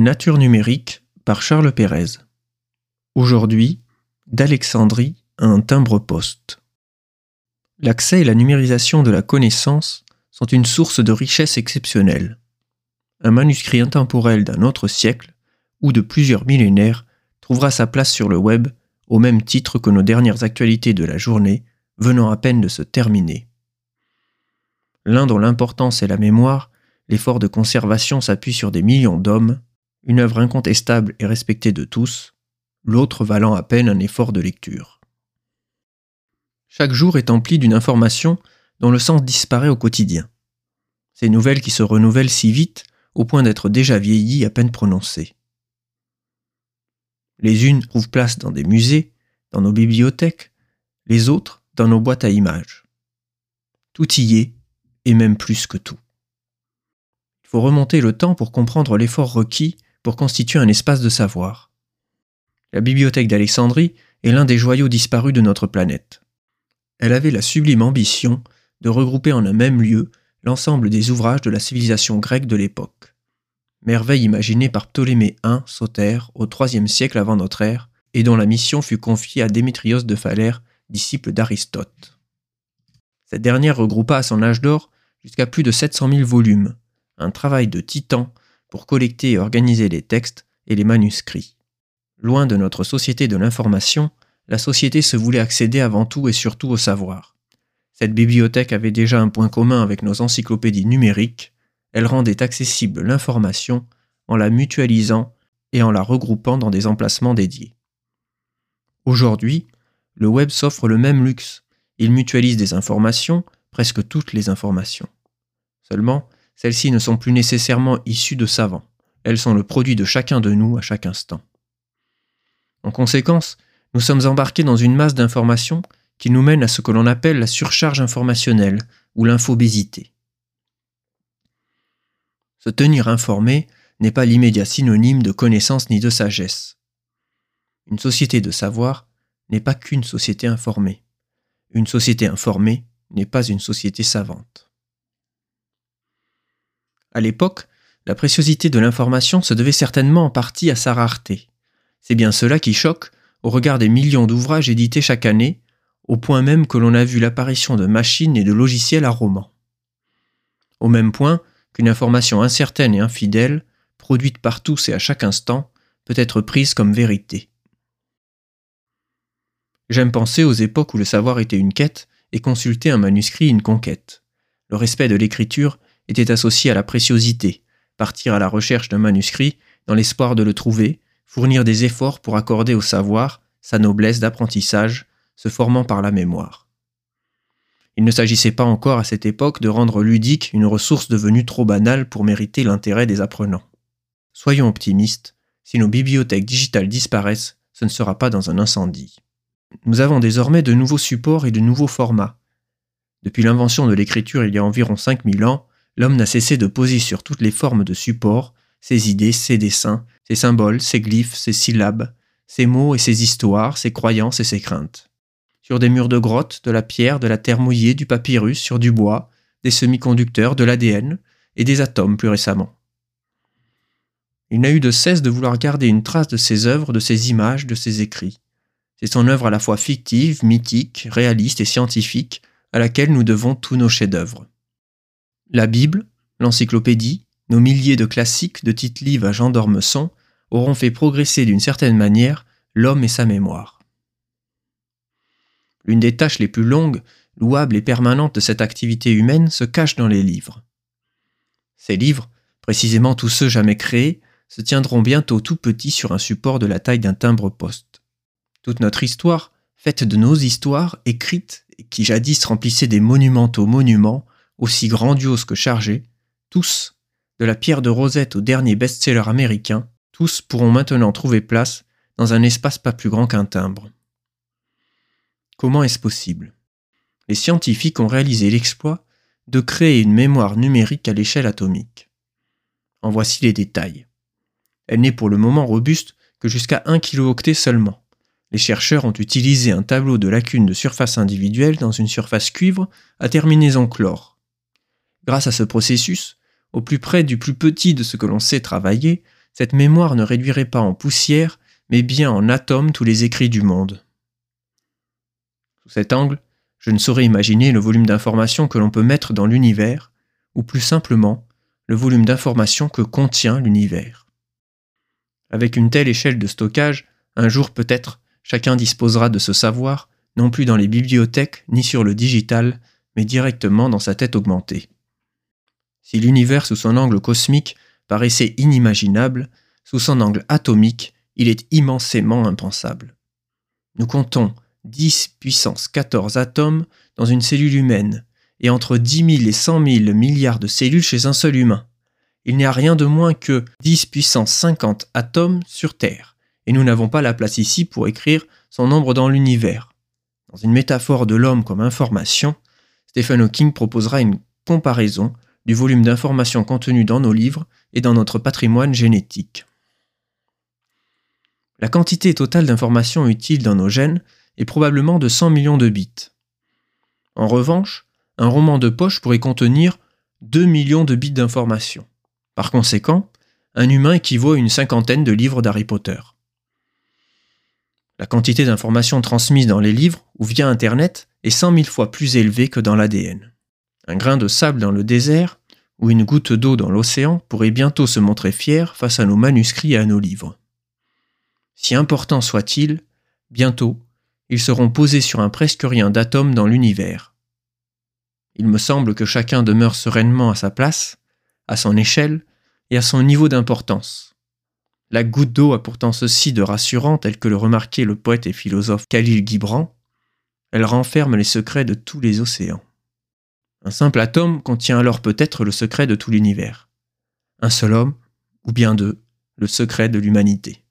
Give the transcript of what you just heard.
Nature numérique par Charles Pérez. Aujourd'hui, d'Alexandrie à un timbre-poste. L'accès et la numérisation de la connaissance sont une source de richesse exceptionnelle. Un manuscrit intemporel d'un autre siècle ou de plusieurs millénaires trouvera sa place sur le web au même titre que nos dernières actualités de la journée venant à peine de se terminer. L'un dont l'importance est la mémoire, l'effort de conservation s'appuie sur des millions d'hommes, une œuvre incontestable et respectée de tous, l'autre valant à peine un effort de lecture. Chaque jour est empli d'une information dont le sens disparaît au quotidien. Ces nouvelles qui se renouvellent si vite au point d'être déjà vieillies à peine prononcées. Les unes trouvent place dans des musées, dans nos bibliothèques, les autres dans nos boîtes à images. Tout y est, et même plus que tout. Il faut remonter le temps pour comprendre l'effort requis pour constituer un espace de savoir. La bibliothèque d'Alexandrie est l'un des joyaux disparus de notre planète. Elle avait la sublime ambition de regrouper en un même lieu l'ensemble des ouvrages de la civilisation grecque de l'époque. Merveille imaginée par Ptolémée I Sauter au IIIe siècle avant notre ère et dont la mission fut confiée à Démétrios de Phalère, disciple d'Aristote. Cette dernière regroupa à son âge d'or jusqu'à plus de 700 000 volumes, un travail de titan pour collecter et organiser les textes et les manuscrits. Loin de notre société de l'information, la société se voulait accéder avant tout et surtout au savoir. Cette bibliothèque avait déjà un point commun avec nos encyclopédies numériques, elle rendait accessible l'information en la mutualisant et en la regroupant dans des emplacements dédiés. Aujourd'hui, le web s'offre le même luxe. Il mutualise des informations, presque toutes les informations. Seulement, celles-ci ne sont plus nécessairement issues de savants. Elles sont le produit de chacun de nous à chaque instant. En conséquence, nous sommes embarqués dans une masse d'informations qui nous mène à ce que l'on appelle la surcharge informationnelle ou l'infobésité. Se tenir informé n'est pas l'immédiat synonyme de connaissance ni de sagesse. Une société de savoir n'est pas qu'une société informée. Une société informée n'est pas une société savante. À l'époque, la préciosité de l'information se devait certainement en partie à sa rareté. C'est bien cela qui choque au regard des millions d'ouvrages édités chaque année, au point même que l'on a vu l'apparition de machines et de logiciels à romans. Au même point qu'une information incertaine et infidèle, produite par tous et à chaque instant, peut être prise comme vérité. J'aime penser aux époques où le savoir était une quête et consulter un manuscrit une conquête. Le respect de l'écriture était associé à la préciosité, partir à la recherche d'un manuscrit dans l'espoir de le trouver, fournir des efforts pour accorder au savoir sa noblesse d'apprentissage, se formant par la mémoire. Il ne s'agissait pas encore à cette époque de rendre ludique une ressource devenue trop banale pour mériter l'intérêt des apprenants. Soyons optimistes, si nos bibliothèques digitales disparaissent, ce ne sera pas dans un incendie. Nous avons désormais de nouveaux supports et de nouveaux formats. Depuis l'invention de l'écriture il y a environ 5000 ans, l'homme n'a cessé de poser sur toutes les formes de support ses idées, ses dessins, ses symboles, ses glyphes, ses syllabes, ses mots et ses histoires, ses croyances et ses craintes. Sur des murs de grottes, de la pierre, de la terre mouillée, du papyrus, sur du bois, des semi-conducteurs, de l'ADN et des atomes plus récemment. Il n'a eu de cesse de vouloir garder une trace de ses œuvres, de ses images, de ses écrits. C'est son œuvre à la fois fictive, mythique, réaliste et scientifique à laquelle nous devons tous nos chefs-d'œuvre. La Bible, l'encyclopédie, nos milliers de classiques de Tite-Live à Jean d'Ormesson auront fait progresser d'une certaine manière l'homme et sa mémoire. L'une des tâches les plus longues, louables et permanentes de cette activité humaine se cache dans les livres. Ces livres, précisément tous ceux jamais créés, se tiendront bientôt tout petits sur un support de la taille d'un timbre-poste. Toute notre histoire, faite de nos histoires écrites qui jadis remplissaient des monumentaux monuments, aussi grandiose que chargés, tous, de la pierre de Rosette au dernier best-seller américain, tous pourront maintenant trouver place dans un espace pas plus grand qu'un timbre. Comment est-ce possible? Les scientifiques ont réalisé l'exploit de créer une mémoire numérique à l'échelle atomique. En voici les détails. Elle n'est pour le moment robuste que jusqu'à 1 kilooctet seulement. Les chercheurs ont utilisé un tableau de lacunes de surface individuelle dans une surface cuivre à terminaison chlore. Grâce à ce processus, au plus près du plus petit de ce que l'on sait travailler, cette mémoire ne réduirait pas en poussière, mais bien en atomes tous les écrits du monde. Sous cet angle, je ne saurais imaginer le volume d'informations que l'on peut mettre dans l'univers, ou plus simplement, le volume d'informations que contient l'univers. Avec une telle échelle de stockage, un jour peut-être, chacun disposera de ce savoir, non plus dans les bibliothèques ni sur le digital, mais directement dans sa tête augmentée. Si l'univers sous son angle cosmique paraissait inimaginable, sous son angle atomique, il est immensément impensable. Nous comptons 10 puissance 14 atomes dans une cellule humaine, et entre 10 000 et 100 000 milliards de cellules chez un seul humain. Il n'y a rien de moins que 10 puissance 50 atomes sur Terre, et nous n'avons pas la place ici pour écrire son nombre dans l'univers. Dans une métaphore de l'homme comme information, Stephen Hawking proposera une comparaison du volume d'informations contenues dans nos livres et dans notre patrimoine génétique. La quantité totale d'informations utiles dans nos gènes est probablement de 100 millions de bits. En revanche, un roman de poche pourrait contenir 2 millions de bits d'informations. Par conséquent, un humain équivaut à une cinquantaine de livres d'Harry Potter. La quantité d'informations transmises dans les livres ou via Internet est 100 000 fois plus élevée que dans l'ADN. Un grain de sable dans le désert ou une goutte d'eau dans l'océan pourrait bientôt se montrer fier face à nos manuscrits et à nos livres. Si importants soient-ils, bientôt, ils seront posés sur un presque rien d'atomes dans l'univers. Il me semble que chacun demeure sereinement à sa place, à son échelle et à son niveau d'importance. La goutte d'eau a pourtant ceci de rassurant tel que le remarquait le poète et philosophe Khalil Gibran, elle renferme les secrets de tous les océans. Un simple atome contient alors peut-être le secret de tout l'univers. Un seul homme, ou bien deux, le secret de l'humanité.